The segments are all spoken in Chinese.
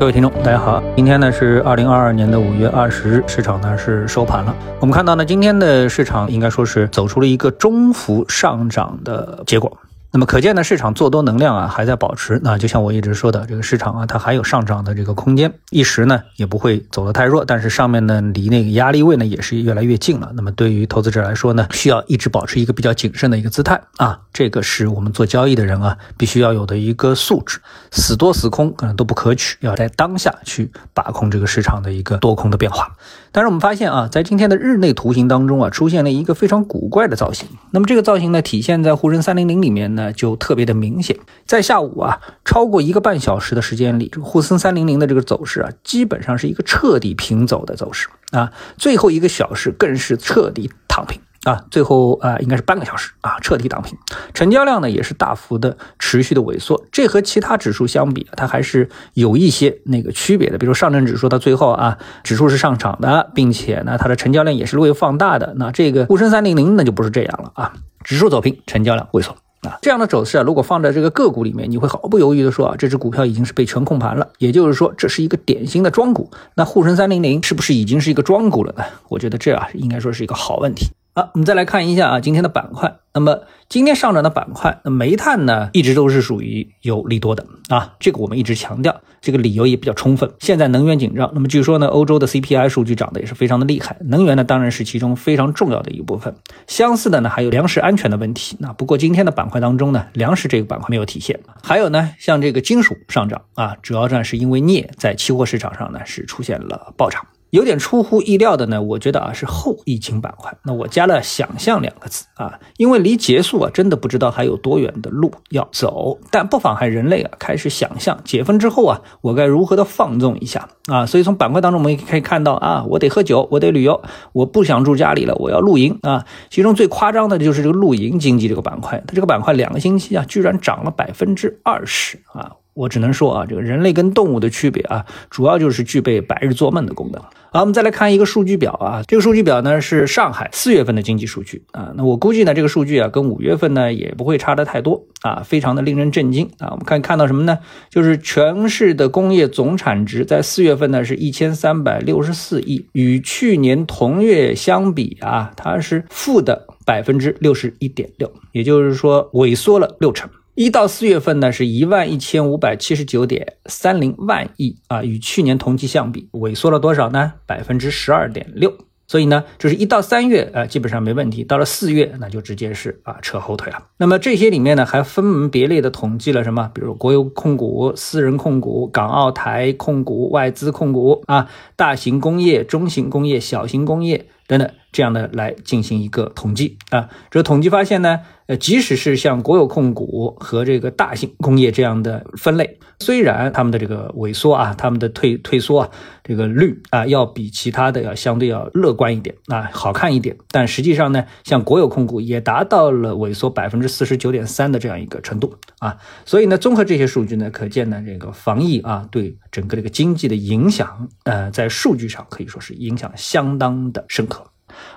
各位听众，大家好，今天呢是二零二二年的五月二十日，市场呢是收盘了。我们看到呢，今天的市场应该说是走出了一个中幅上涨的结果。那么可见呢，市场做多能量啊还在保持。那就像我一直说的，这个市场啊，它还有上涨的这个空间，一时呢也不会走得太弱。但是上面呢离那个压力位呢也是越来越近了。那么对于投资者来说呢，需要一直保持一个比较谨慎的一个姿态啊。这个是我们做交易的人啊必须要有的一个素质。死多死空可能都不可取，要在当下去把控这个市场的一个多空的变化。但是我们发现啊，在今天的日内图形当中啊，出现了一个非常古怪的造型。那么这个造型呢，体现在沪深三零零里面呢。呃就特别的明显，在下午啊，超过一个半小时的时间里，这个沪深三零零的这个走势啊，基本上是一个彻底平走的走势啊。最后一个小时更是彻底躺平啊。最后啊，应该是半个小时啊，彻底躺平。成交量呢，也是大幅的持续的萎缩。这和其他指数相比啊，它还是有一些那个区别的。比如上证指数，它最后啊，指数是上涨的，并且呢，它的成交量也是略微放大的。那这个沪深三零零呢，就不是这样了啊，指数走平，成交量萎缩。啊，这样的走势啊，如果放在这个个股里面，你会毫不犹豫的说啊，这只股票已经是被全控盘了，也就是说这是一个典型的庄股。那沪深三零零是不是已经是一个庄股了呢？我觉得这啊应该说是一个好问题。好，我们再来看一下啊，今天的板块。那么今天上涨的板块，那煤炭呢，一直都是属于有利多的啊。这个我们一直强调，这个理由也比较充分。现在能源紧张，那么据说呢，欧洲的 CPI 数据涨得也是非常的厉害，能源呢当然是其中非常重要的一部分。相似的呢，还有粮食安全的问题。那不过今天的板块当中呢，粮食这个板块没有体现。还有呢，像这个金属上涨啊，主要呢是因为镍在期货市场上呢是出现了暴涨。有点出乎意料的呢，我觉得啊是后疫情板块。那我加了想象两个字啊，因为离结束啊真的不知道还有多远的路要走。但不妨碍人类啊开始想象解封之后啊我该如何的放纵一下啊。所以从板块当中我们也可以看到啊，我得喝酒，我得旅游，我不想住家里了，我要露营啊。其中最夸张的就是这个露营经济这个板块，它这个板块两个星期啊居然涨了百分之二十啊。我只能说啊，这个人类跟动物的区别啊，主要就是具备白日做梦的功能。好，我们再来看一个数据表啊，这个数据表呢是上海四月份的经济数据啊。那我估计呢，这个数据啊跟五月份呢也不会差的太多啊，非常的令人震惊啊。我们看看到什么呢？就是全市的工业总产值在四月份呢是一千三百六十四亿，与去年同月相比啊，它是负的百分之六十一点六，也就是说萎缩了六成。一到四月份呢，是一万一千五百七十九点三零万亿啊，与去年同期相比，萎缩了多少呢？百分之十二点六。所以呢，就是一到三月啊，基本上没问题。到了四月，那就直接是啊扯后腿了。那么这些里面呢，还分门别类的统计了什么？比如国有控股、私人控股、港澳台控股、外资控股啊，大型工业、中型工业、小型工业。等等，这样的来进行一个统计啊，这个统计发现呢，呃，即使是像国有控股和这个大型工业这样的分类，虽然他们的这个萎缩啊，他们的退退缩啊，这个率啊，要比其他的要相对要乐观一点啊，好看一点，但实际上呢，像国有控股也达到了萎缩百分之四十九点三的这样一个程度啊，所以呢，综合这些数据呢，可见呢，这个防疫啊，对整个这个经济的影响，呃，在数据上可以说是影响相当的深刻。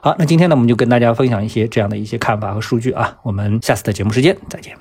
好，那今天呢，我们就跟大家分享一些这样的一些看法和数据啊。我们下次的节目时间再见。